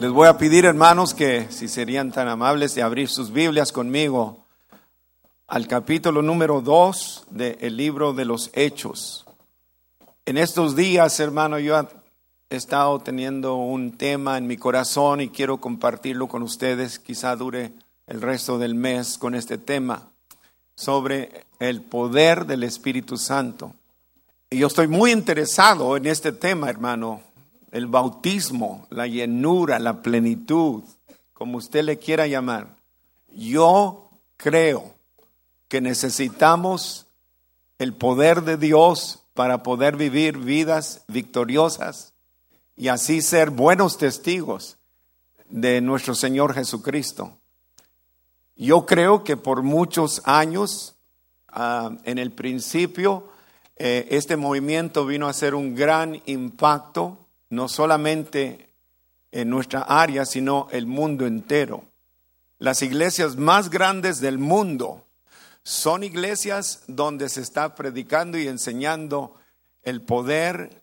Les voy a pedir, hermanos, que si serían tan amables de abrir sus Biblias conmigo al capítulo número 2 del libro de los Hechos. En estos días, hermano, yo he estado teniendo un tema en mi corazón y quiero compartirlo con ustedes. Quizá dure el resto del mes con este tema sobre el poder del Espíritu Santo. Y yo estoy muy interesado en este tema, hermano, el bautismo, la llenura, la plenitud, como usted le quiera llamar. Yo creo que necesitamos el poder de Dios para poder vivir vidas victoriosas y así ser buenos testigos de nuestro Señor Jesucristo. Yo creo que por muchos años, ah, en el principio, eh, este movimiento vino a ser un gran impacto no solamente en nuestra área, sino el mundo entero. Las iglesias más grandes del mundo son iglesias donde se está predicando y enseñando el poder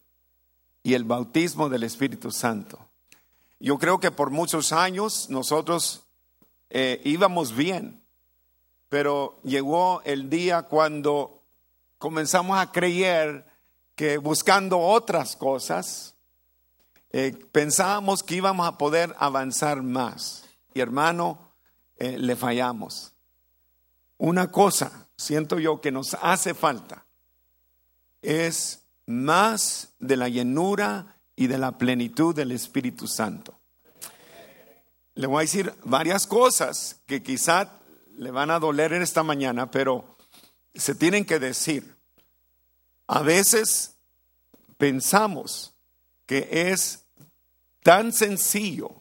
y el bautismo del Espíritu Santo. Yo creo que por muchos años nosotros eh, íbamos bien, pero llegó el día cuando comenzamos a creer que buscando otras cosas, eh, pensábamos que íbamos a poder avanzar más. Y hermano, eh, le fallamos. Una cosa, siento yo, que nos hace falta es más de la llenura y de la plenitud del Espíritu Santo. Le voy a decir varias cosas que quizá le van a doler en esta mañana, pero se tienen que decir. A veces pensamos que es tan sencillo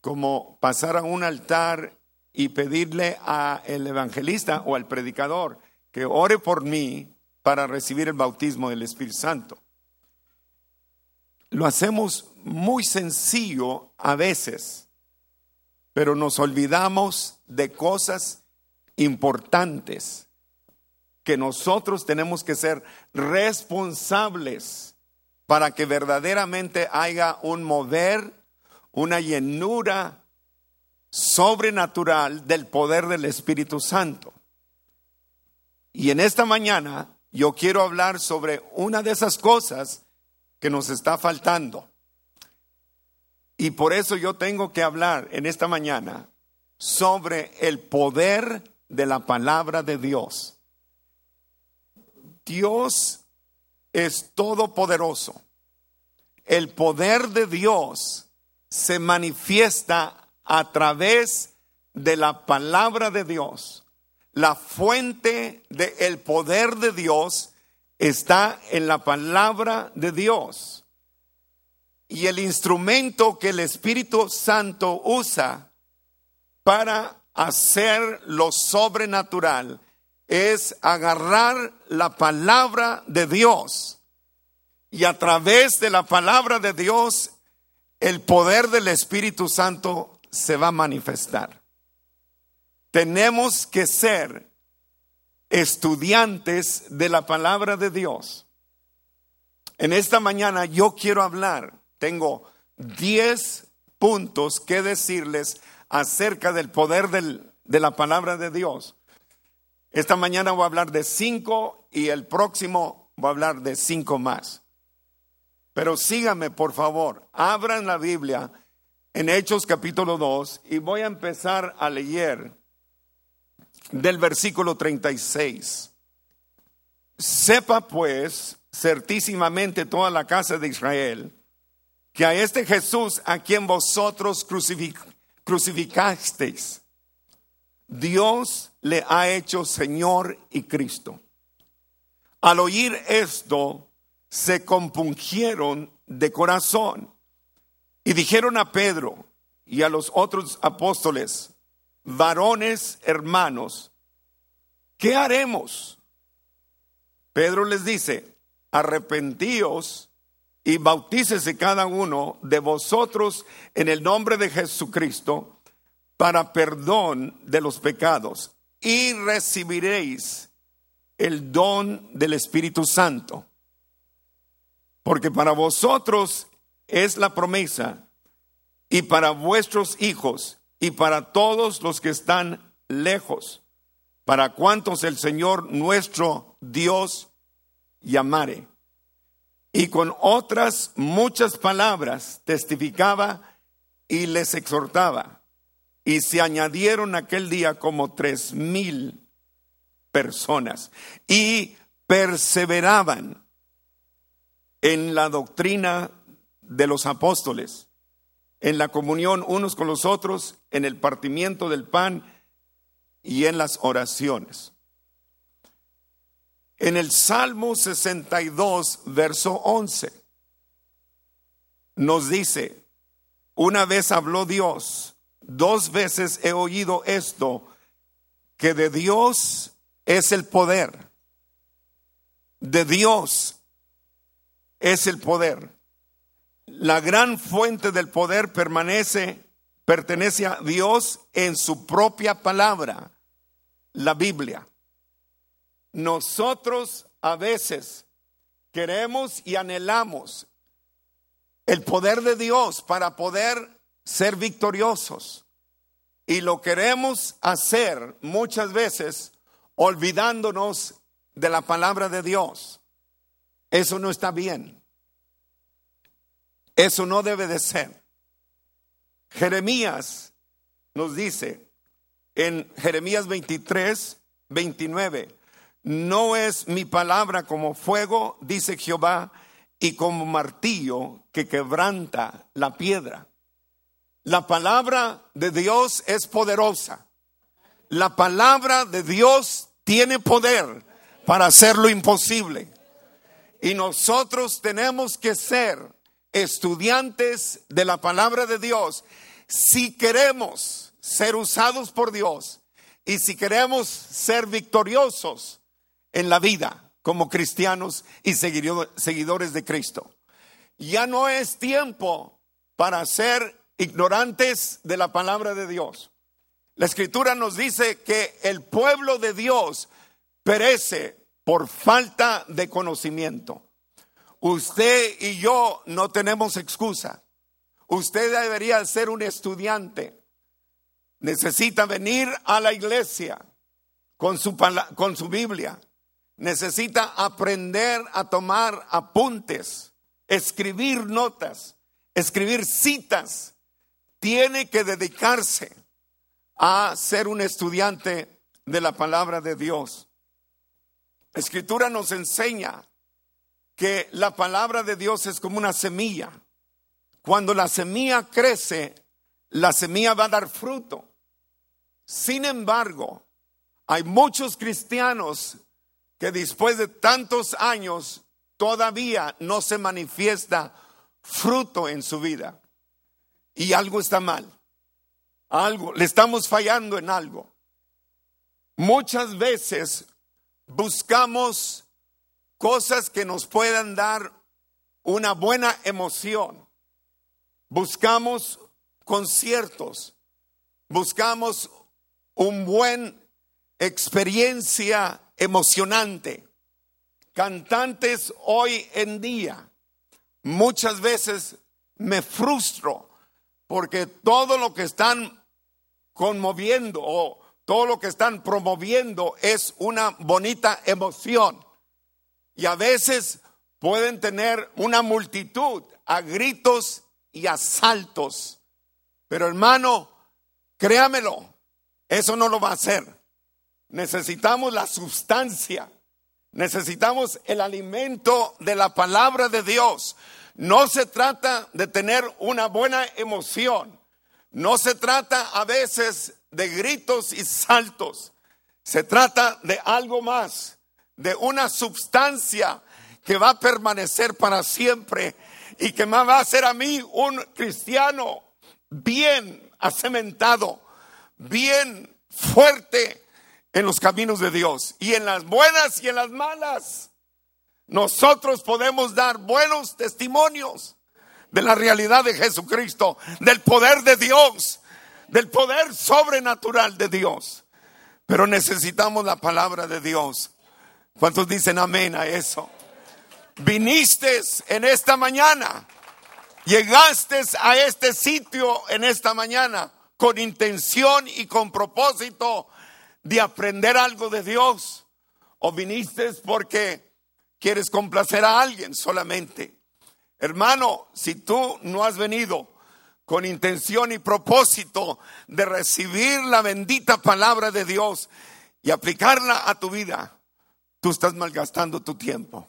como pasar a un altar y pedirle al evangelista o al predicador que ore por mí para recibir el bautismo del Espíritu Santo. Lo hacemos muy sencillo a veces, pero nos olvidamos de cosas importantes que nosotros tenemos que ser responsables para que verdaderamente haya un mover, una llenura sobrenatural del poder del Espíritu Santo. Y en esta mañana yo quiero hablar sobre una de esas cosas que nos está faltando. Y por eso yo tengo que hablar en esta mañana sobre el poder de la palabra de Dios. Dios es todopoderoso. El poder de Dios se manifiesta a través de la palabra de Dios. La fuente del poder de Dios está en la palabra de Dios. Y el instrumento que el Espíritu Santo usa para hacer lo sobrenatural es agarrar la palabra de Dios y a través de la palabra de Dios el poder del Espíritu Santo se va a manifestar. Tenemos que ser estudiantes de la palabra de Dios. En esta mañana yo quiero hablar, tengo 10 puntos que decirles acerca del poder de la palabra de Dios. Esta mañana voy a hablar de cinco y el próximo voy a hablar de cinco más. Pero síganme, por favor, abran la Biblia en Hechos capítulo 2 y voy a empezar a leer del versículo 36. Sepa pues certísimamente toda la casa de Israel que a este Jesús a quien vosotros crucificasteis, Dios le ha hecho Señor y Cristo. Al oír esto, se compungieron de corazón y dijeron a Pedro y a los otros apóstoles, varones hermanos, ¿qué haremos? Pedro les dice, arrepentíos y bautícese cada uno de vosotros en el nombre de Jesucristo para perdón de los pecados y recibiréis el don del Espíritu Santo. Porque para vosotros es la promesa y para vuestros hijos y para todos los que están lejos, para cuantos el Señor nuestro Dios llamare. Y con otras muchas palabras testificaba y les exhortaba. Y se añadieron aquel día como tres mil personas. Y perseveraban en la doctrina de los apóstoles, en la comunión unos con los otros, en el partimiento del pan y en las oraciones. En el Salmo 62, verso 11, nos dice, una vez habló Dios, dos veces he oído esto, que de Dios es el poder, de Dios es el poder. La gran fuente del poder permanece, pertenece a Dios en su propia palabra, la Biblia. Nosotros a veces queremos y anhelamos el poder de Dios para poder ser victoriosos. Y lo queremos hacer muchas veces olvidándonos de la palabra de Dios. Eso no está bien. Eso no debe de ser. Jeremías nos dice en Jeremías 23, 29, no es mi palabra como fuego, dice Jehová, y como martillo que quebranta la piedra. La palabra de Dios es poderosa. La palabra de Dios tiene poder para hacer lo imposible. Y nosotros tenemos que ser estudiantes de la palabra de Dios si queremos ser usados por Dios y si queremos ser victoriosos en la vida como cristianos y seguidores de Cristo. Ya no es tiempo para ser ignorantes de la palabra de Dios. La escritura nos dice que el pueblo de Dios perece por falta de conocimiento. Usted y yo no tenemos excusa. Usted debería ser un estudiante. Necesita venir a la iglesia con su, con su Biblia. Necesita aprender a tomar apuntes, escribir notas, escribir citas. Tiene que dedicarse a ser un estudiante de la palabra de Dios. La escritura nos enseña que la palabra de Dios es como una semilla. Cuando la semilla crece, la semilla va a dar fruto. Sin embargo, hay muchos cristianos que después de tantos años todavía no se manifiesta fruto en su vida. Y algo está mal. Algo, le estamos fallando en algo. Muchas veces buscamos cosas que nos puedan dar una buena emoción. Buscamos conciertos, buscamos un buen experiencia emocionante. Cantantes hoy en día, muchas veces me frustro porque todo lo que están conmoviendo o todo lo que están promoviendo es una bonita emoción. Y a veces pueden tener una multitud a gritos y a saltos. Pero hermano, créamelo, eso no lo va a hacer. Necesitamos la sustancia. Necesitamos el alimento de la palabra de Dios. No se trata de tener una buena emoción. No se trata a veces de gritos y saltos. Se trata de algo más de una sustancia que va a permanecer para siempre y que me va a hacer a mí un cristiano bien acementado, bien fuerte en los caminos de Dios y en las buenas y en las malas. Nosotros podemos dar buenos testimonios de la realidad de Jesucristo, del poder de Dios, del poder sobrenatural de Dios. Pero necesitamos la palabra de Dios ¿Cuántos dicen amén a eso? Viniste en esta mañana Llegaste a este sitio en esta mañana con intención y con propósito de aprender algo de Dios. O viniste porque quieres complacer a alguien solamente. Hermano, si tú no has venido con intención y propósito de recibir la bendita palabra de Dios y aplicarla a tu vida, tú estás malgastando tu tiempo.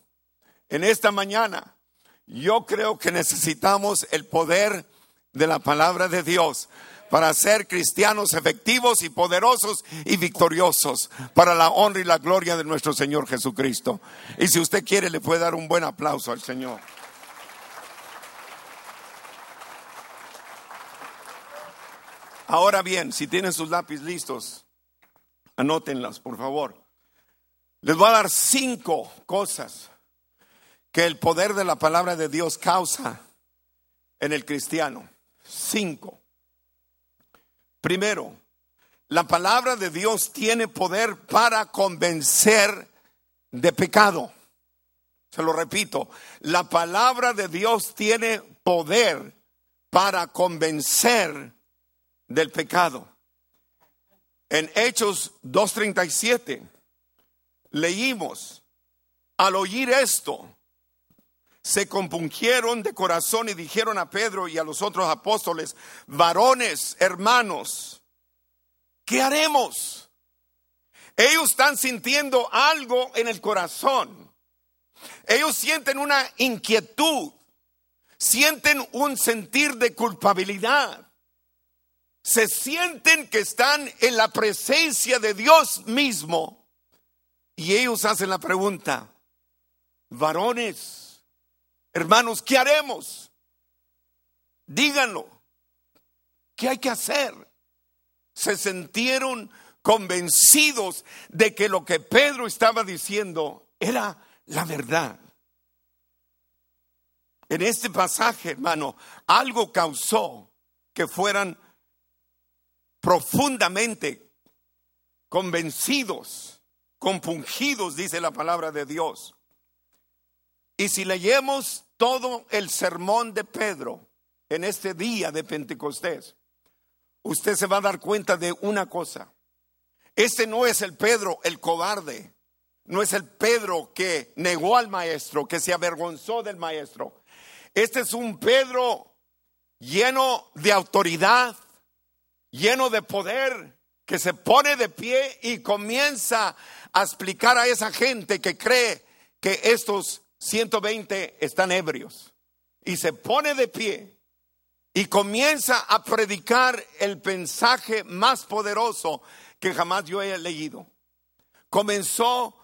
En esta mañana, yo creo que necesitamos el poder de la palabra de Dios para ser cristianos efectivos y poderosos y victoriosos para la honra y la gloria de nuestro Señor Jesucristo. Y si usted quiere, le puede dar un buen aplauso al Señor. Ahora bien, si tienen sus lápices listos, anótenlas, por favor. Les voy a dar cinco cosas que el poder de la palabra de Dios causa en el cristiano. Cinco. Primero, la palabra de Dios tiene poder para convencer de pecado. Se lo repito, la palabra de Dios tiene poder para convencer del pecado. En Hechos 2.37 leímos, al oír esto, se compungieron de corazón y dijeron a Pedro y a los otros apóstoles, varones, hermanos, ¿qué haremos? Ellos están sintiendo algo en el corazón. Ellos sienten una inquietud, sienten un sentir de culpabilidad. Se sienten que están en la presencia de Dios mismo. Y ellos hacen la pregunta, varones, Hermanos, ¿qué haremos? Díganlo. ¿Qué hay que hacer? Se sintieron convencidos de que lo que Pedro estaba diciendo era la verdad. En este pasaje, hermano, algo causó que fueran profundamente convencidos, compungidos, dice la palabra de Dios. Y si leemos todo el sermón de Pedro en este día de Pentecostés, usted se va a dar cuenta de una cosa. Este no es el Pedro el cobarde, no es el Pedro que negó al maestro, que se avergonzó del maestro. Este es un Pedro lleno de autoridad, lleno de poder, que se pone de pie y comienza a explicar a esa gente que cree que estos 120 están ebrios y se pone de pie y comienza a predicar el mensaje más poderoso que jamás yo haya leído. Comenzó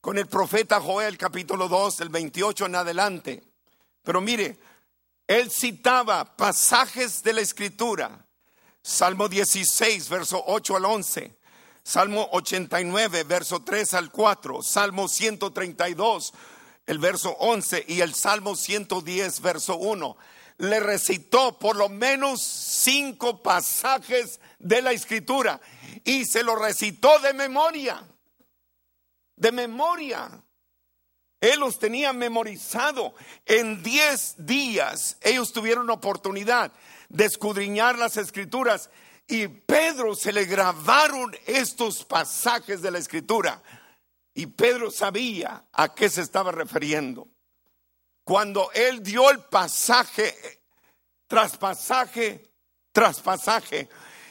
con el profeta Joel capítulo 2, el 28 en adelante. Pero mire, él citaba pasajes de la escritura. Salmo 16, verso 8 al 11. Salmo 89, verso 3 al 4. Salmo 132, el verso 11 y el Salmo 110, verso 1. Le recitó por lo menos cinco pasajes de la escritura y se lo recitó de memoria. De memoria. Él los tenía memorizado. En diez días ellos tuvieron oportunidad de escudriñar las escrituras y Pedro se le grabaron estos pasajes de la escritura. Y Pedro sabía a qué se estaba refiriendo. Cuando él dio el pasaje tras pasaje tras pasaje,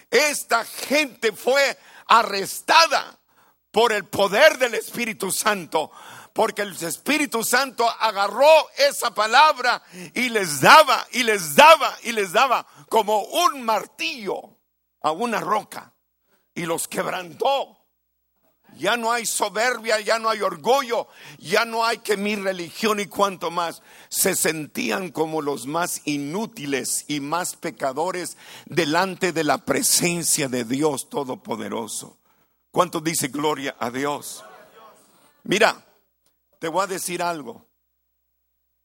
esta gente fue arrestada por el poder del Espíritu Santo, porque el Espíritu Santo agarró esa palabra y les daba y les daba y les daba como un martillo a una roca y los quebrantó ya no hay soberbia, ya no hay orgullo, ya no hay que mi religión y cuanto más. Se sentían como los más inútiles y más pecadores delante de la presencia de Dios Todopoderoso. ¿Cuánto dice gloria a Dios? Mira, te voy a decir algo.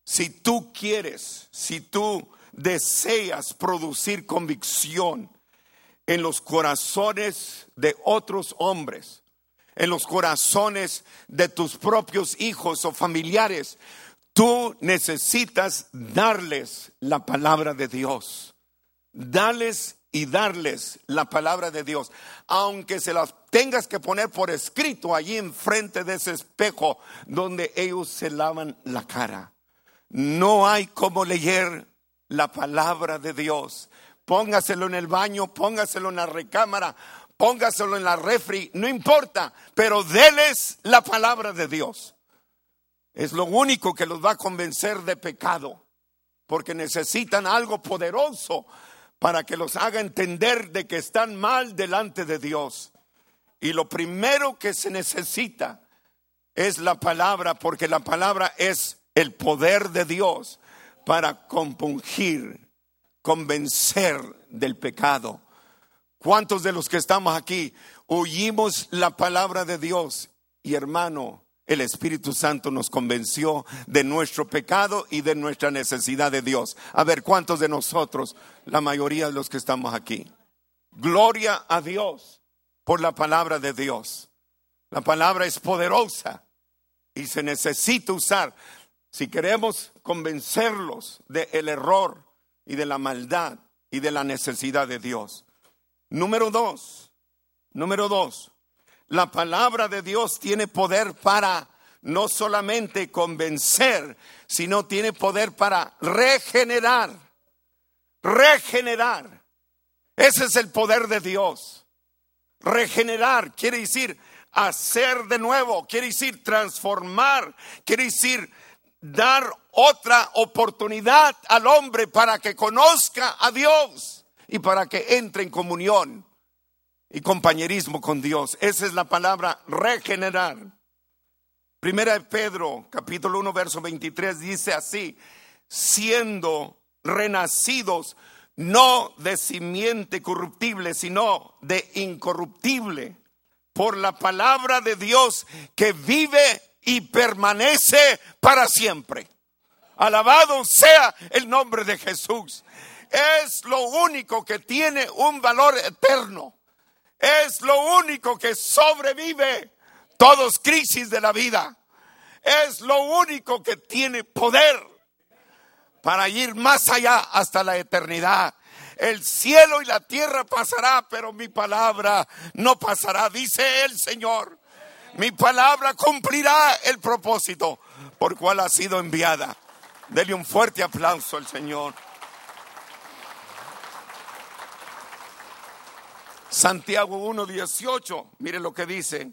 Si tú quieres, si tú deseas producir convicción en los corazones de otros hombres, en los corazones de tus propios hijos o familiares. Tú necesitas darles la palabra de Dios. Dales y darles la palabra de Dios. Aunque se las tengas que poner por escrito allí enfrente de ese espejo donde ellos se lavan la cara. No hay como leer la palabra de Dios. Póngaselo en el baño, póngaselo en la recámara, póngaselo en la refri, no importa, pero déles la palabra de Dios. Es lo único que los va a convencer de pecado, porque necesitan algo poderoso para que los haga entender de que están mal delante de Dios. Y lo primero que se necesita es la palabra, porque la palabra es el poder de Dios para compungir, convencer del pecado. ¿Cuántos de los que estamos aquí oímos la palabra de Dios? Y hermano, el Espíritu Santo nos convenció de nuestro pecado y de nuestra necesidad de Dios. A ver, ¿cuántos de nosotros, la mayoría de los que estamos aquí? Gloria a Dios por la palabra de Dios. La palabra es poderosa y se necesita usar. Si queremos convencerlos del error y de la maldad y de la necesidad de Dios. Número dos, número dos, la palabra de Dios tiene poder para no solamente convencer, sino tiene poder para regenerar, regenerar. Ese es el poder de Dios. Regenerar quiere decir hacer de nuevo, quiere decir transformar, quiere decir dar otra oportunidad al hombre para que conozca a Dios y para que entre en comunión y compañerismo con Dios. Esa es la palabra regenerar. Primera de Pedro, capítulo 1, verso 23, dice así, siendo renacidos no de simiente corruptible, sino de incorruptible, por la palabra de Dios que vive y permanece para siempre. Alabado sea el nombre de Jesús. Es lo único que tiene un valor eterno. Es lo único que sobrevive todos crisis de la vida. Es lo único que tiene poder para ir más allá hasta la eternidad. El cielo y la tierra pasará, pero mi palabra no pasará, dice el Señor mi palabra cumplirá el propósito por cual ha sido enviada. Dele un fuerte aplauso al Señor. Santiago 1:18, mire lo que dice.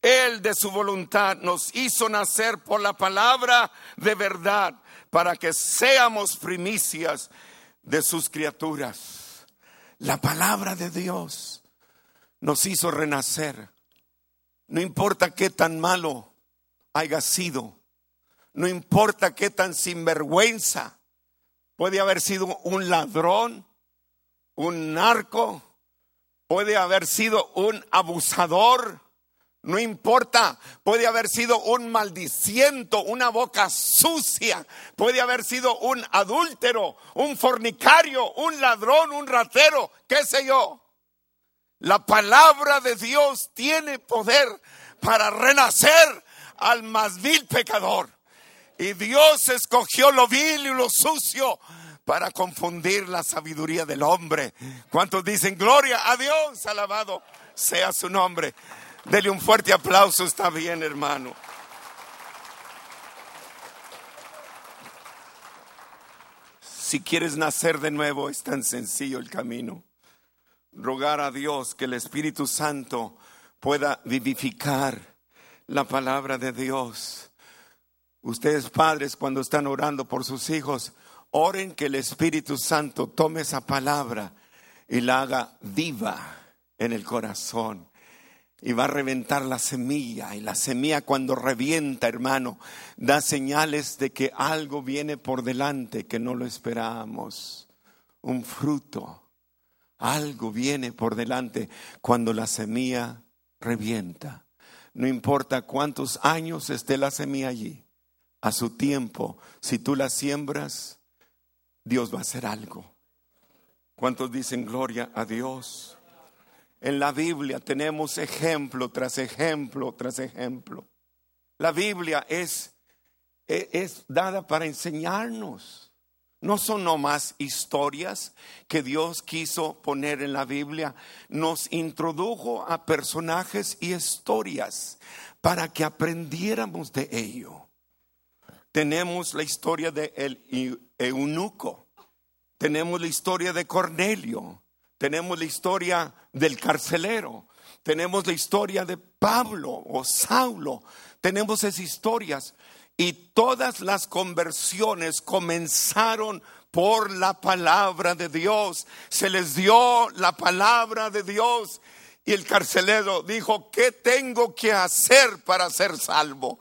Él de su voluntad nos hizo nacer por la palabra de verdad para que seamos primicias de sus criaturas. La palabra de Dios nos hizo renacer. No importa qué tan malo haya sido, no importa qué tan sinvergüenza, puede haber sido un ladrón, un narco, puede haber sido un abusador, no importa, puede haber sido un maldiciento, una boca sucia, puede haber sido un adúltero, un fornicario, un ladrón, un ratero, qué sé yo. La palabra de Dios tiene poder para renacer al más vil pecador. Y Dios escogió lo vil y lo sucio para confundir la sabiduría del hombre. ¿Cuántos dicen gloria a Dios? Alabado sea su nombre. Dele un fuerte aplauso, está bien, hermano. Si quieres nacer de nuevo, es tan sencillo el camino rogar a Dios que el Espíritu Santo pueda vivificar la palabra de Dios. Ustedes padres cuando están orando por sus hijos, oren que el Espíritu Santo tome esa palabra y la haga viva en el corazón. Y va a reventar la semilla. Y la semilla cuando revienta, hermano, da señales de que algo viene por delante que no lo esperábamos. Un fruto algo viene por delante cuando la semilla revienta. No importa cuántos años esté la semilla allí, a su tiempo, si tú la siembras, Dios va a hacer algo. ¿Cuántos dicen gloria a Dios? En la Biblia tenemos ejemplo tras ejemplo tras ejemplo. La Biblia es e, es dada para enseñarnos. No son nomás historias que Dios quiso poner en la Biblia. Nos introdujo a personajes y historias para que aprendiéramos de ello. Tenemos la historia de el eunuco. Tenemos la historia de Cornelio. Tenemos la historia del carcelero. Tenemos la historia de Pablo o Saulo. Tenemos esas historias. Y todas las conversiones comenzaron por la palabra de Dios. Se les dio la palabra de Dios. Y el carcelero dijo, ¿qué tengo que hacer para ser salvo?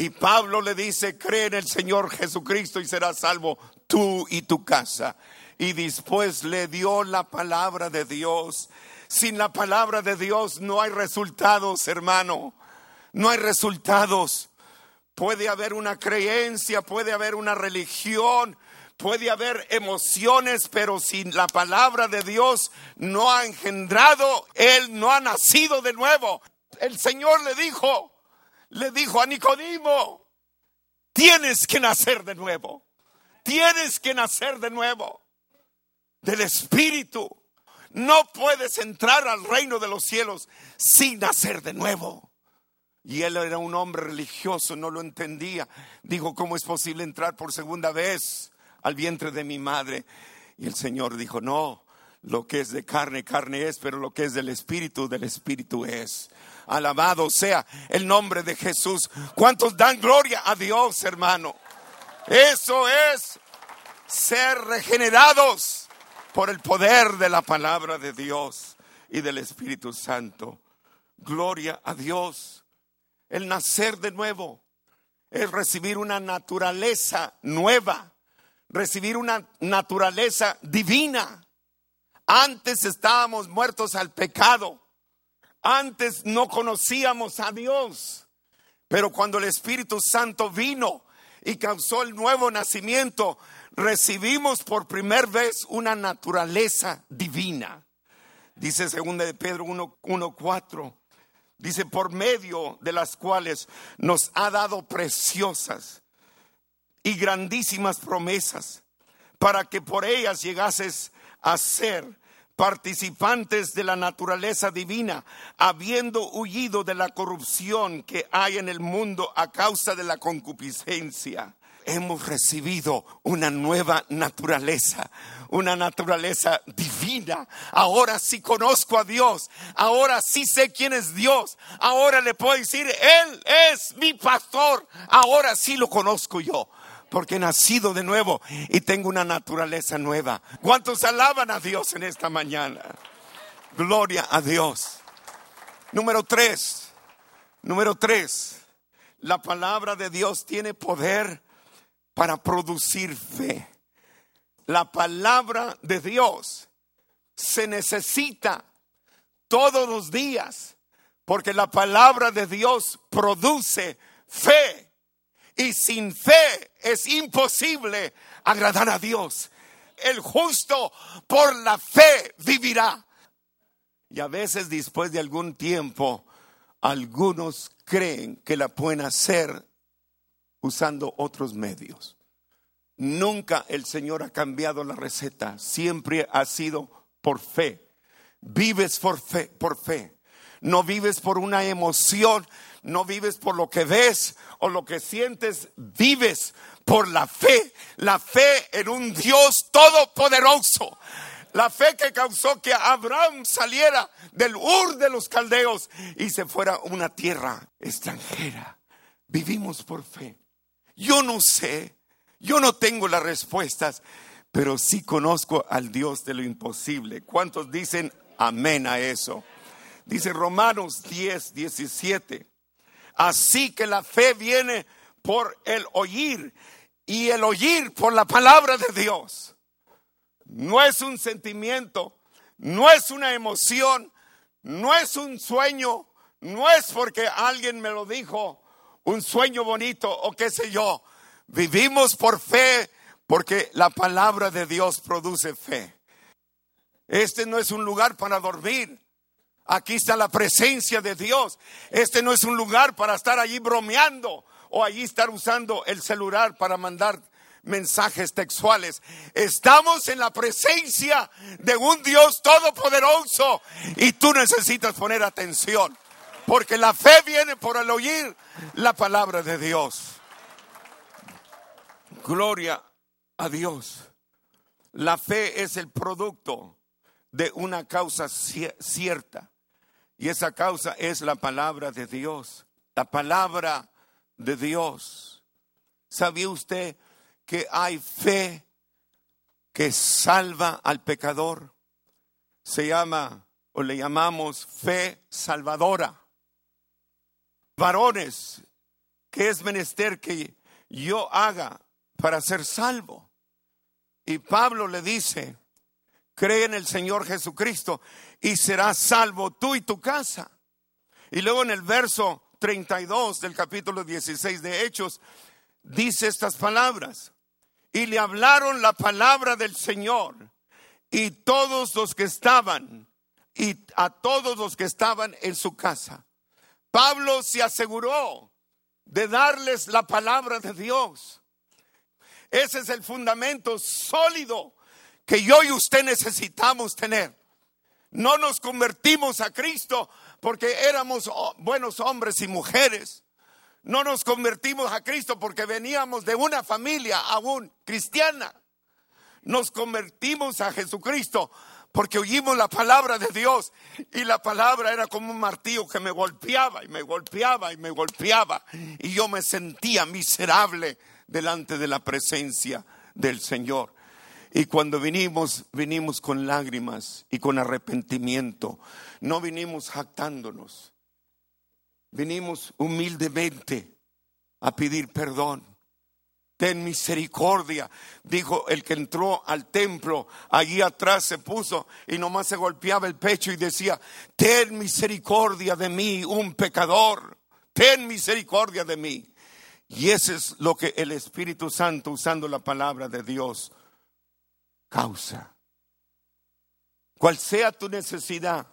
Y Pablo le dice, cree en el Señor Jesucristo y serás salvo tú y tu casa. Y después le dio la palabra de Dios. Sin la palabra de Dios no hay resultados, hermano. No hay resultados. Puede haber una creencia, puede haber una religión, puede haber emociones, pero sin la palabra de Dios no ha engendrado, Él no ha nacido de nuevo. El Señor le dijo, le dijo a Nicodimo, tienes que nacer de nuevo, tienes que nacer de nuevo del Espíritu. No puedes entrar al reino de los cielos sin nacer de nuevo. Y él era un hombre religioso, no lo entendía. Dijo, ¿cómo es posible entrar por segunda vez al vientre de mi madre? Y el Señor dijo, no, lo que es de carne, carne es, pero lo que es del Espíritu, del Espíritu es. Alabado sea el nombre de Jesús. ¿Cuántos dan gloria a Dios, hermano? Eso es ser regenerados por el poder de la palabra de Dios y del Espíritu Santo. Gloria a Dios el nacer de nuevo, es recibir una naturaleza nueva, recibir una naturaleza divina. Antes estábamos muertos al pecado, antes no conocíamos a Dios, pero cuando el Espíritu Santo vino y causó el nuevo nacimiento, recibimos por primera vez una naturaleza divina. Dice 2 de Pedro 1.4 dice, por medio de las cuales nos ha dado preciosas y grandísimas promesas, para que por ellas llegases a ser participantes de la naturaleza divina, habiendo huido de la corrupción que hay en el mundo a causa de la concupiscencia hemos recibido una nueva naturaleza, una naturaleza divina. Ahora sí conozco a Dios, ahora sí sé quién es Dios, ahora le puedo decir, Él es mi pastor, ahora sí lo conozco yo. Porque he nacido de nuevo y tengo una naturaleza nueva. ¿Cuántos alaban a Dios en esta mañana? Gloria a Dios. Número tres. Número tres. La palabra de Dios tiene poder para producir fe. La palabra de Dios se necesita todos los días porque la palabra de Dios produce fe y sin fe es imposible agradar a Dios. El justo por la fe vivirá. Y a veces después de algún tiempo, algunos creen que la pueden hacer usando otros medios. Nunca el Señor ha cambiado la receta, siempre ha sido por fe. Vives por fe, por fe. No vives por una emoción, no vives por lo que ves o lo que sientes, vives por la fe, la fe en un Dios todopoderoso. La fe que causó que Abraham saliera del Ur de los caldeos y se fuera a una tierra extranjera. Vivimos por fe. Yo no sé, yo no tengo las respuestas, pero sí conozco al Dios de lo imposible. ¿Cuántos dicen amén a eso? Dice Romanos 10, 17. Así que la fe viene por el oír y el oír por la palabra de Dios. No es un sentimiento, no es una emoción, no es un sueño, no es porque alguien me lo dijo, un sueño bonito o qué sé yo. Vivimos por fe porque la palabra de Dios produce fe. Este no es un lugar para dormir. Aquí está la presencia de Dios. Este no es un lugar para estar allí bromeando o allí estar usando el celular para mandar mensajes textuales. Estamos en la presencia de un Dios todopoderoso y tú necesitas poner atención, porque la fe viene por el oír la palabra de Dios. Gloria a Dios. La fe es el producto de una causa cierta. Y esa causa es la palabra de Dios. La palabra de Dios. ¿Sabía usted que hay fe que salva al pecador? Se llama o le llamamos fe salvadora. Varones, ¿qué es menester que yo haga para ser salvo? Y Pablo le dice, cree en el Señor Jesucristo y serás salvo tú y tu casa. Y luego en el verso 32 del capítulo 16 de Hechos dice estas palabras. Y le hablaron la palabra del Señor y todos los que estaban y a todos los que estaban en su casa. Pablo se aseguró de darles la palabra de Dios. Ese es el fundamento sólido que yo y usted necesitamos tener. No nos convertimos a Cristo porque éramos buenos hombres y mujeres. No nos convertimos a Cristo porque veníamos de una familia aún cristiana. Nos convertimos a Jesucristo porque oímos la palabra de Dios y la palabra era como un martillo que me golpeaba y me golpeaba y me golpeaba y yo me sentía miserable delante de la presencia del Señor. Y cuando vinimos, vinimos con lágrimas y con arrepentimiento. No vinimos jactándonos. Vinimos humildemente a pedir perdón. Ten misericordia, dijo el que entró al templo. Allí atrás se puso y nomás se golpeaba el pecho y decía, ten misericordia de mí, un pecador. Ten misericordia de mí. Y ese es lo que el Espíritu Santo, usando la palabra de Dios, causa. Cual sea tu necesidad,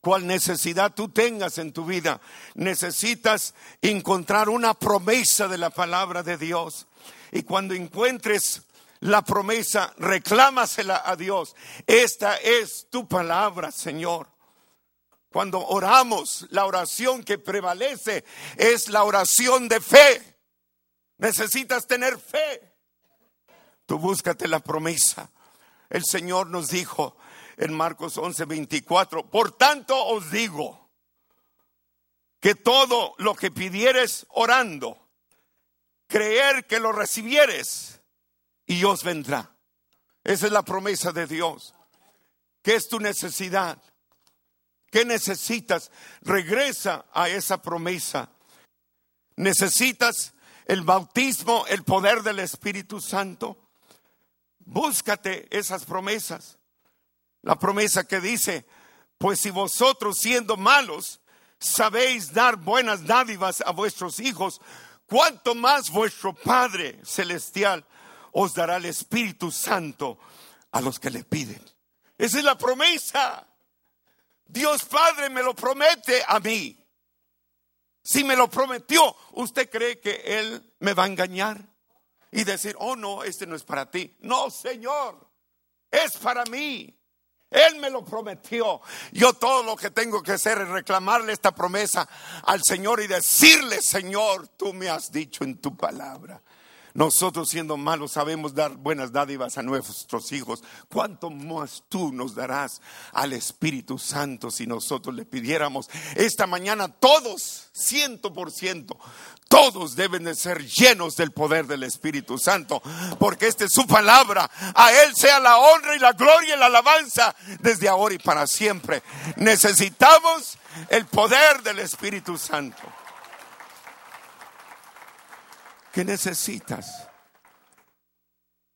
cual necesidad tú tengas en tu vida, necesitas encontrar una promesa de la palabra de Dios. Y cuando encuentres la promesa, reclámasela a Dios. Esta es tu palabra, Señor. Cuando oramos, la oración que prevalece es la oración de fe. Necesitas tener fe. Búscate la promesa. El Señor nos dijo en Marcos 11, 24, por tanto os digo que todo lo que pidieres orando, creer que lo recibieres y os vendrá. Esa es la promesa de Dios. ¿Qué es tu necesidad? ¿Qué necesitas? Regresa a esa promesa. Necesitas el bautismo, el poder del Espíritu Santo. Búscate esas promesas. La promesa que dice, pues si vosotros siendo malos sabéis dar buenas dádivas a vuestros hijos, cuánto más vuestro Padre Celestial os dará el Espíritu Santo a los que le piden. Esa es la promesa. Dios Padre me lo promete a mí. Si me lo prometió, ¿usted cree que Él me va a engañar? Y decir, oh no, este no es para ti. No, Señor, es para mí. Él me lo prometió. Yo todo lo que tengo que hacer es reclamarle esta promesa al Señor y decirle, Señor, tú me has dicho en tu palabra nosotros siendo malos sabemos dar buenas dádivas a nuestros hijos. ¿Cuánto más tú nos darás al Espíritu Santo si nosotros le pidiéramos? Esta mañana todos, ciento por ciento, todos deben de ser llenos del poder del Espíritu Santo, porque esta es su palabra. A Él sea la honra y la gloria y la alabanza desde ahora y para siempre. Necesitamos el poder del Espíritu Santo. ¿Qué necesitas?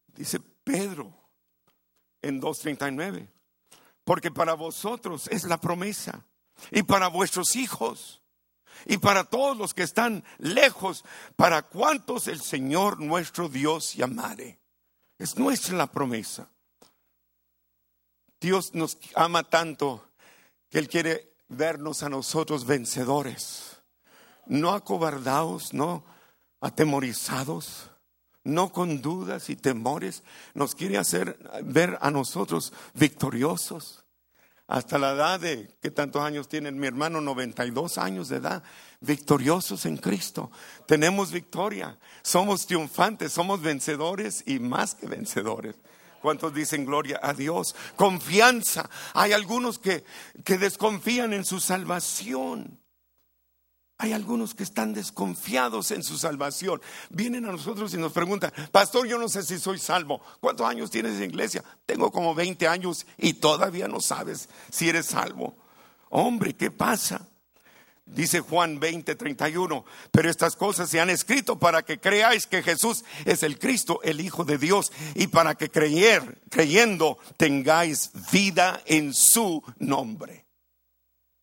Dice Pedro en 2.39. Porque para vosotros es la promesa. Y para vuestros hijos. Y para todos los que están lejos. Para cuantos el Señor nuestro Dios llamare. Es nuestra la promesa. Dios nos ama tanto que Él quiere vernos a nosotros vencedores no acobardados, no atemorizados, no con dudas y temores, nos quiere hacer ver a nosotros victoriosos. Hasta la edad de, ¿qué tantos años tiene mi hermano? 92 años de edad, victoriosos en Cristo. Tenemos victoria, somos triunfantes, somos vencedores y más que vencedores. ¿Cuántos dicen gloria a Dios? Confianza. Hay algunos que, que desconfían en su salvación. Hay algunos que están desconfiados en su salvación. Vienen a nosotros y nos preguntan, pastor, yo no sé si soy salvo. ¿Cuántos años tienes en iglesia? Tengo como 20 años y todavía no sabes si eres salvo. Hombre, ¿qué pasa? Dice Juan 20, 31, pero estas cosas se han escrito para que creáis que Jesús es el Cristo, el Hijo de Dios, y para que creer, creyendo, tengáis vida en su nombre.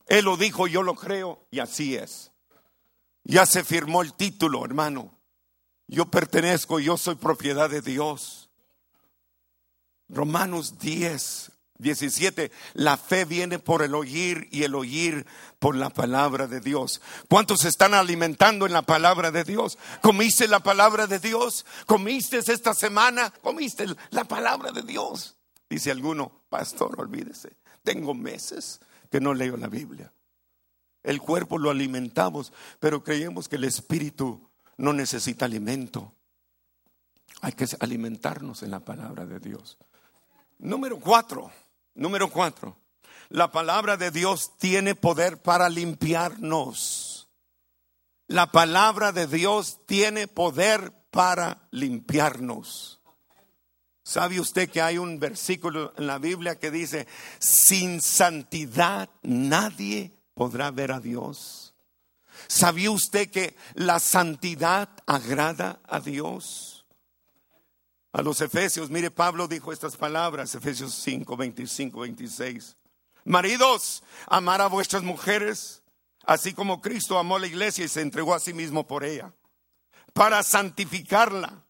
Él lo dijo, yo lo creo, y así es. Ya se firmó el título, hermano. Yo pertenezco, yo soy propiedad de Dios. Romanos 10, 17. La fe viene por el oír y el oír por la palabra de Dios. ¿Cuántos están alimentando en la palabra de Dios? ¿Comiste la palabra de Dios? ¿Comiste esta semana? ¿Comiste la palabra de Dios? Dice alguno, pastor, olvídese. Tengo meses que no leo la Biblia. El cuerpo lo alimentamos, pero creemos que el espíritu no necesita alimento. Hay que alimentarnos en la palabra de Dios. Número cuatro, número cuatro. La palabra de Dios tiene poder para limpiarnos. La palabra de Dios tiene poder para limpiarnos. ¿Sabe usted que hay un versículo en la Biblia que dice, sin santidad nadie podrá ver a Dios. ¿Sabía usted que la santidad agrada a Dios? A los Efesios, mire, Pablo dijo estas palabras, Efesios 5, 25, 26. Maridos, amar a vuestras mujeres, así como Cristo amó a la iglesia y se entregó a sí mismo por ella, para santificarla,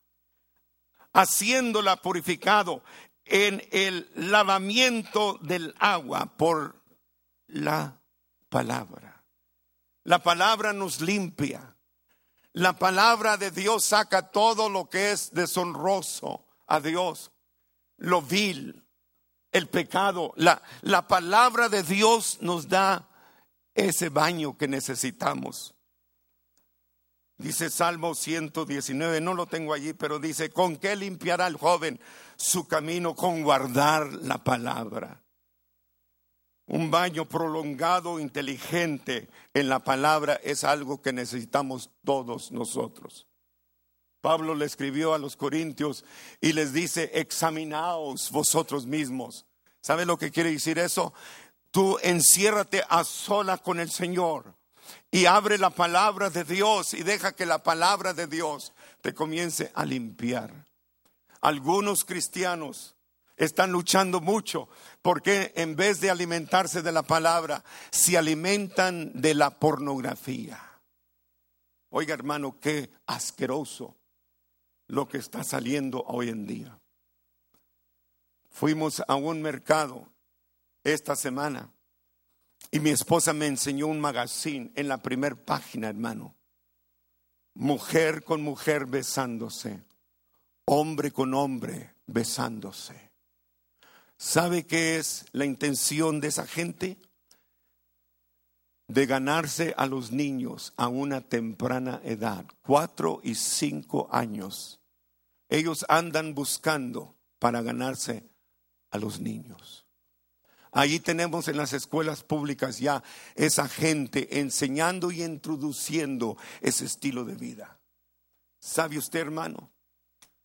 haciéndola purificado en el lavamiento del agua por la palabra. La palabra nos limpia. La palabra de Dios saca todo lo que es deshonroso a Dios, lo vil, el pecado. La, la palabra de Dios nos da ese baño que necesitamos. Dice Salmo 119, no lo tengo allí, pero dice, ¿con qué limpiará el joven su camino? Con guardar la palabra un baño prolongado, inteligente en la palabra es algo que necesitamos todos nosotros. Pablo le escribió a los corintios y les dice, examinaos vosotros mismos. ¿Sabe lo que quiere decir eso? Tú enciérrate a sola con el Señor y abre la palabra de Dios y deja que la palabra de Dios te comience a limpiar. Algunos cristianos están luchando mucho porque en vez de alimentarse de la palabra, se alimentan de la pornografía. Oiga hermano, qué asqueroso lo que está saliendo hoy en día. Fuimos a un mercado esta semana y mi esposa me enseñó un magazine en la primera página, hermano. Mujer con mujer besándose, hombre con hombre besándose. ¿Sabe qué es la intención de esa gente? De ganarse a los niños a una temprana edad, cuatro y cinco años. Ellos andan buscando para ganarse a los niños. Allí tenemos en las escuelas públicas ya esa gente enseñando y introduciendo ese estilo de vida. ¿Sabe usted, hermano?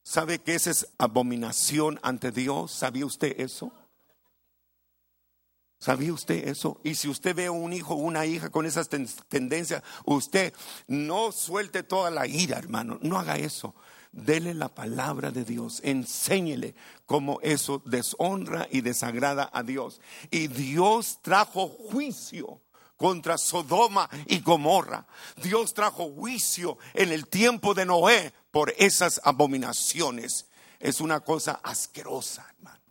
¿Sabe que esa es abominación ante Dios? ¿Sabía usted eso? ¿Sabía usted eso? Y si usted ve a un hijo o una hija con esas tendencias, usted no suelte toda la ira, hermano. No haga eso. Dele la palabra de Dios. Enséñele cómo eso deshonra y desagrada a Dios. Y Dios trajo juicio contra Sodoma y Gomorra. Dios trajo juicio en el tiempo de Noé por esas abominaciones. Es una cosa asquerosa, hermano.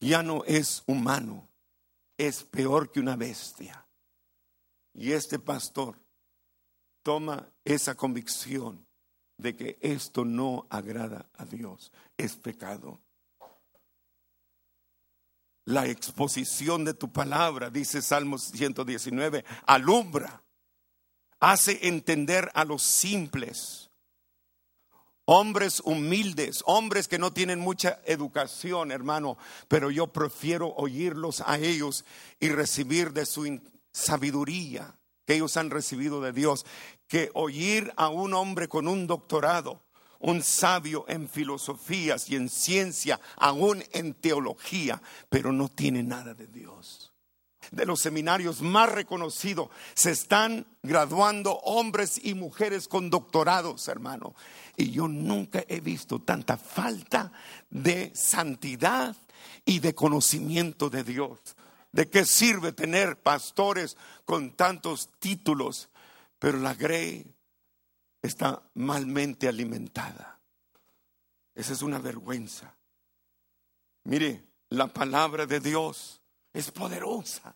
Ya no es humano, es peor que una bestia. Y este pastor toma esa convicción de que esto no agrada a Dios, es pecado. La exposición de tu palabra, dice Salmos 119, alumbra, hace entender a los simples, hombres humildes, hombres que no tienen mucha educación, hermano, pero yo prefiero oírlos a ellos y recibir de su sabiduría que ellos han recibido de Dios, que oír a un hombre con un doctorado, un sabio en filosofías y en ciencia, aún en teología, pero no tiene nada de Dios. De los seminarios más reconocidos se están graduando hombres y mujeres con doctorados, hermano. Y yo nunca he visto tanta falta de santidad y de conocimiento de Dios. ¿De qué sirve tener pastores con tantos títulos? Pero la grey está malmente alimentada. Esa es una vergüenza. Mire, la palabra de Dios es poderosa.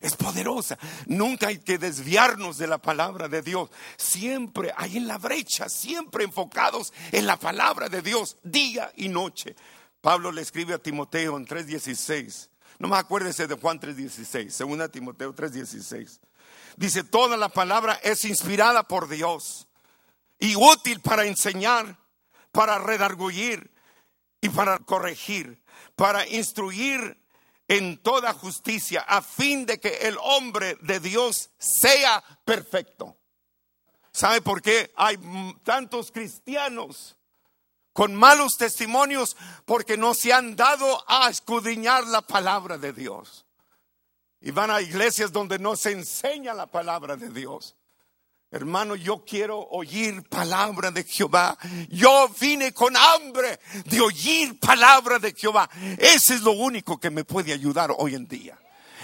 Es poderosa. Nunca hay que desviarnos de la palabra de Dios. Siempre hay en la brecha, siempre enfocados en la palabra de Dios, día y noche. Pablo le escribe a Timoteo en 3:16. No me acuérdese de Juan 3:16, segunda Timoteo 3:16. Dice, toda la palabra es inspirada por Dios y útil para enseñar, para redarguir y para corregir, para instruir en toda justicia, a fin de que el hombre de Dios sea perfecto. ¿Sabe por qué hay tantos cristianos con malos testimonios porque no se han dado a escudriñar la palabra de Dios. Y van a iglesias donde no se enseña la palabra de Dios. Hermano, yo quiero oír palabra de Jehová. Yo vine con hambre de oír palabra de Jehová. Ese es lo único que me puede ayudar hoy en día.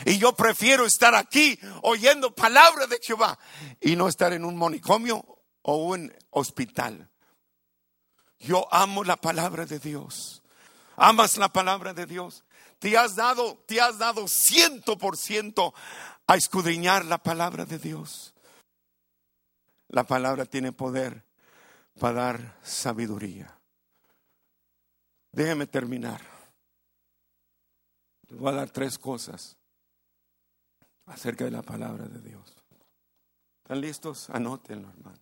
Y yo prefiero estar aquí oyendo palabra de Jehová y no estar en un manicomio o un hospital. Yo amo la palabra de Dios. ¿Amas la palabra de Dios? Te has dado, te has dado ciento por ciento a escudriñar la palabra de Dios. La palabra tiene poder para dar sabiduría. Déjeme terminar. Les voy a dar tres cosas acerca de la palabra de Dios. ¿Están listos? Anótenlo, hermano.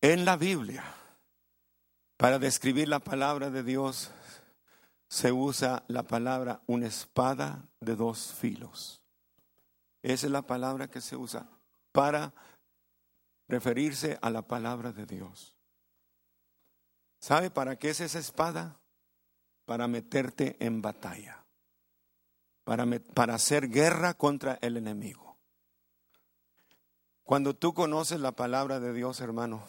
En la Biblia para describir la palabra de Dios se usa la palabra una espada de dos filos. Esa es la palabra que se usa para referirse a la palabra de Dios. ¿Sabe para qué es esa espada? Para meterte en batalla, para, para hacer guerra contra el enemigo. Cuando tú conoces la palabra de Dios, hermano,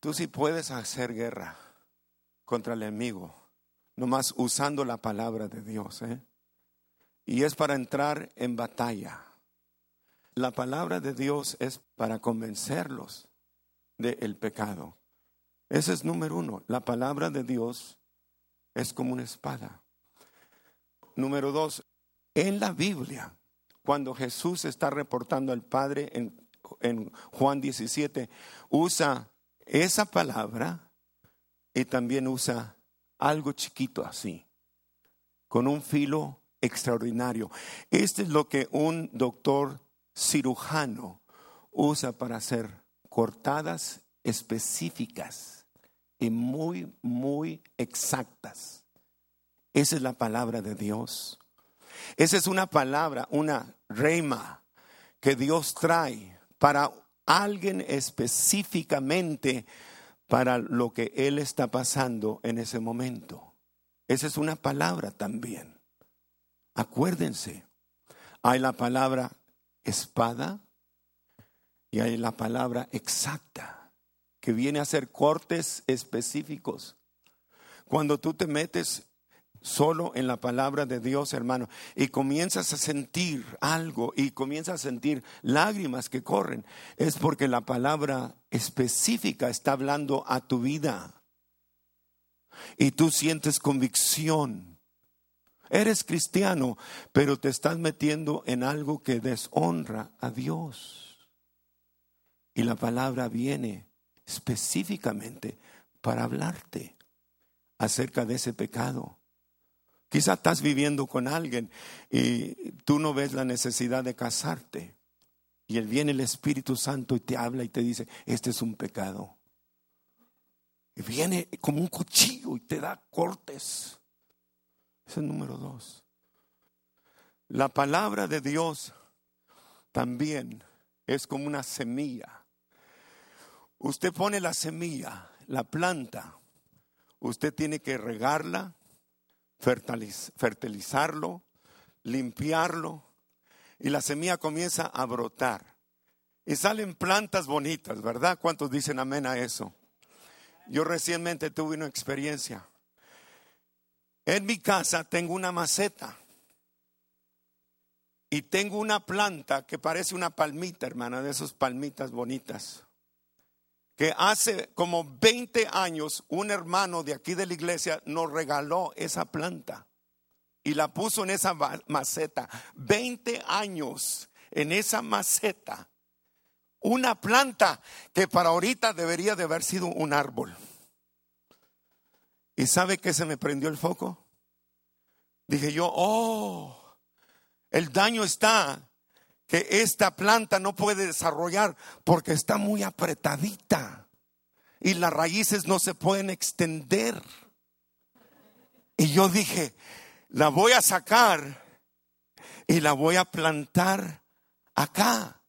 Tú sí puedes hacer guerra contra el enemigo, nomás usando la palabra de Dios. ¿eh? Y es para entrar en batalla. La palabra de Dios es para convencerlos del pecado. Ese es número uno. La palabra de Dios es como una espada. Número dos, en la Biblia, cuando Jesús está reportando al Padre en, en Juan 17, usa esa palabra y también usa algo chiquito así, con un filo extraordinario. Este es lo que un doctor cirujano usa para hacer cortadas específicas y muy, muy exactas. Esa es la palabra de Dios. Esa es una palabra, una reima que Dios trae para alguien específicamente para lo que él está pasando en ese momento. Esa es una palabra también. Acuérdense, hay la palabra espada y hay la palabra exacta, que viene a ser cortes específicos. Cuando tú te metes solo en la palabra de Dios, hermano, y comienzas a sentir algo y comienzas a sentir lágrimas que corren, es porque la palabra específica está hablando a tu vida. Y tú sientes convicción. Eres cristiano, pero te estás metiendo en algo que deshonra a Dios. Y la palabra viene específicamente para hablarte acerca de ese pecado. Quizá estás viviendo con alguien y tú no ves la necesidad de casarte. Y él viene el Espíritu Santo y te habla y te dice, este es un pecado. Y viene como un cuchillo y te da cortes. Ese es el número dos. La palabra de Dios también es como una semilla. Usted pone la semilla, la planta, usted tiene que regarla, fertilizarlo, limpiarlo, y la semilla comienza a brotar. Y salen plantas bonitas, ¿verdad? ¿Cuántos dicen amén a eso? Yo recientemente tuve una experiencia. En mi casa tengo una maceta y tengo una planta que parece una palmita, hermana, de esas palmitas bonitas. Que hace como 20 años un hermano de aquí de la iglesia nos regaló esa planta y la puso en esa maceta. 20 años en esa maceta. Una planta que para ahorita debería de haber sido un árbol. ¿Y sabe que se me prendió el foco? Dije yo, oh, el daño está que esta planta no puede desarrollar porque está muy apretadita y las raíces no se pueden extender. Y yo dije, la voy a sacar y la voy a plantar acá,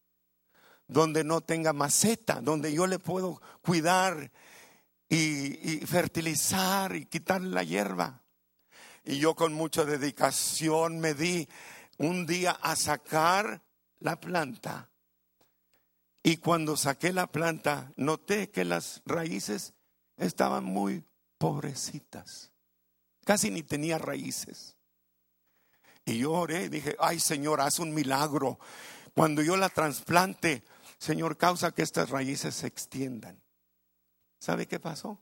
donde no tenga maceta, donde yo le puedo cuidar y, fertilizar y quitar la hierba. Y yo con mucha dedicación me di un día a sacar la planta. Y cuando saqué la planta, noté que las raíces estaban muy pobrecitas. Casi ni tenía raíces. Y yo oré y dije, ay Señor, haz un milagro. Cuando yo la trasplante, Señor, causa que estas raíces se extiendan. ¿Sabe qué pasó?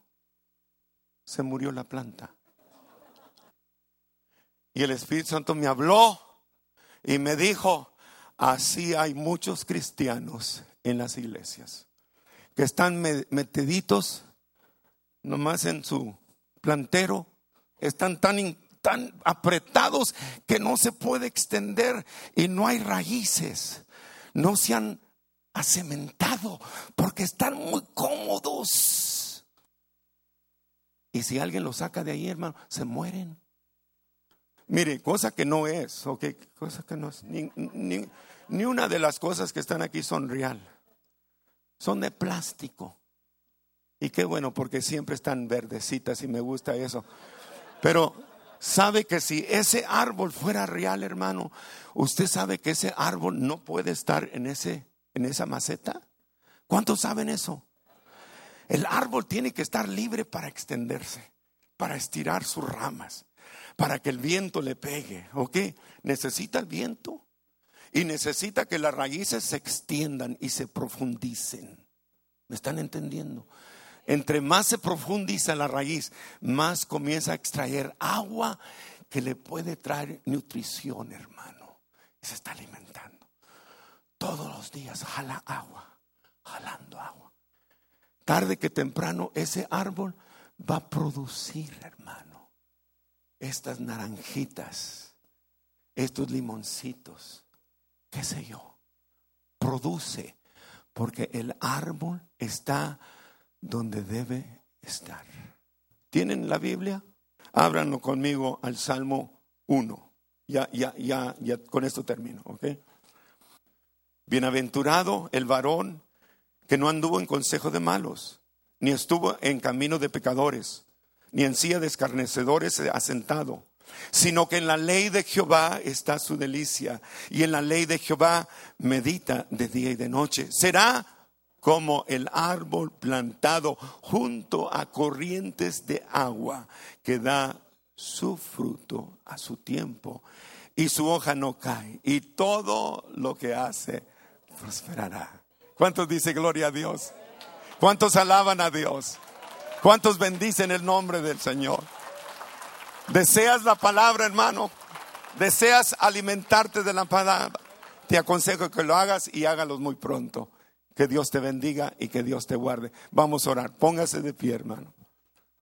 Se murió la planta. Y el Espíritu Santo me habló y me dijo, así hay muchos cristianos en las iglesias que están metiditos nomás en su plantero, están tan, tan apretados que no se puede extender y no hay raíces, no se han acementado porque están muy cómodos. Y si alguien los saca de ahí, hermano, se mueren. Mire, cosa que no es, ok, cosa que no es, ni, ni, una de las cosas que están aquí son real, son de plástico. Y qué bueno, porque siempre están verdecitas y me gusta eso. Pero sabe que si ese árbol fuera real, hermano, usted sabe que ese árbol no puede estar en, ese, en esa maceta. ¿Cuántos saben eso? El árbol tiene que estar libre para extenderse, para estirar sus ramas para que el viento le pegue. ¿Ok? Necesita el viento y necesita que las raíces se extiendan y se profundicen. ¿Me están entendiendo? Entre más se profundiza la raíz, más comienza a extraer agua que le puede traer nutrición, hermano. Y se está alimentando. Todos los días jala agua, jalando agua. Tarde que temprano ese árbol va a producir, hermano estas naranjitas, estos limoncitos, qué sé yo, produce, porque el árbol está donde debe estar. ¿Tienen la Biblia? Ábranlo conmigo al Salmo 1. Ya, ya, ya, ya, con esto termino, ¿ok? Bienaventurado el varón que no anduvo en consejo de malos, ni estuvo en camino de pecadores ni en silla de escarnecedores asentado, sino que en la ley de Jehová está su delicia, y en la ley de Jehová medita de día y de noche. Será como el árbol plantado junto a corrientes de agua, que da su fruto a su tiempo, y su hoja no cae, y todo lo que hace prosperará. ¿Cuántos dice gloria a Dios? ¿Cuántos alaban a Dios? ¿Cuántos bendicen el nombre del Señor? ¿Deseas la palabra, hermano? ¿Deseas alimentarte de la palabra? Te aconsejo que lo hagas y hágalo muy pronto. Que Dios te bendiga y que Dios te guarde. Vamos a orar. Póngase de pie, hermano.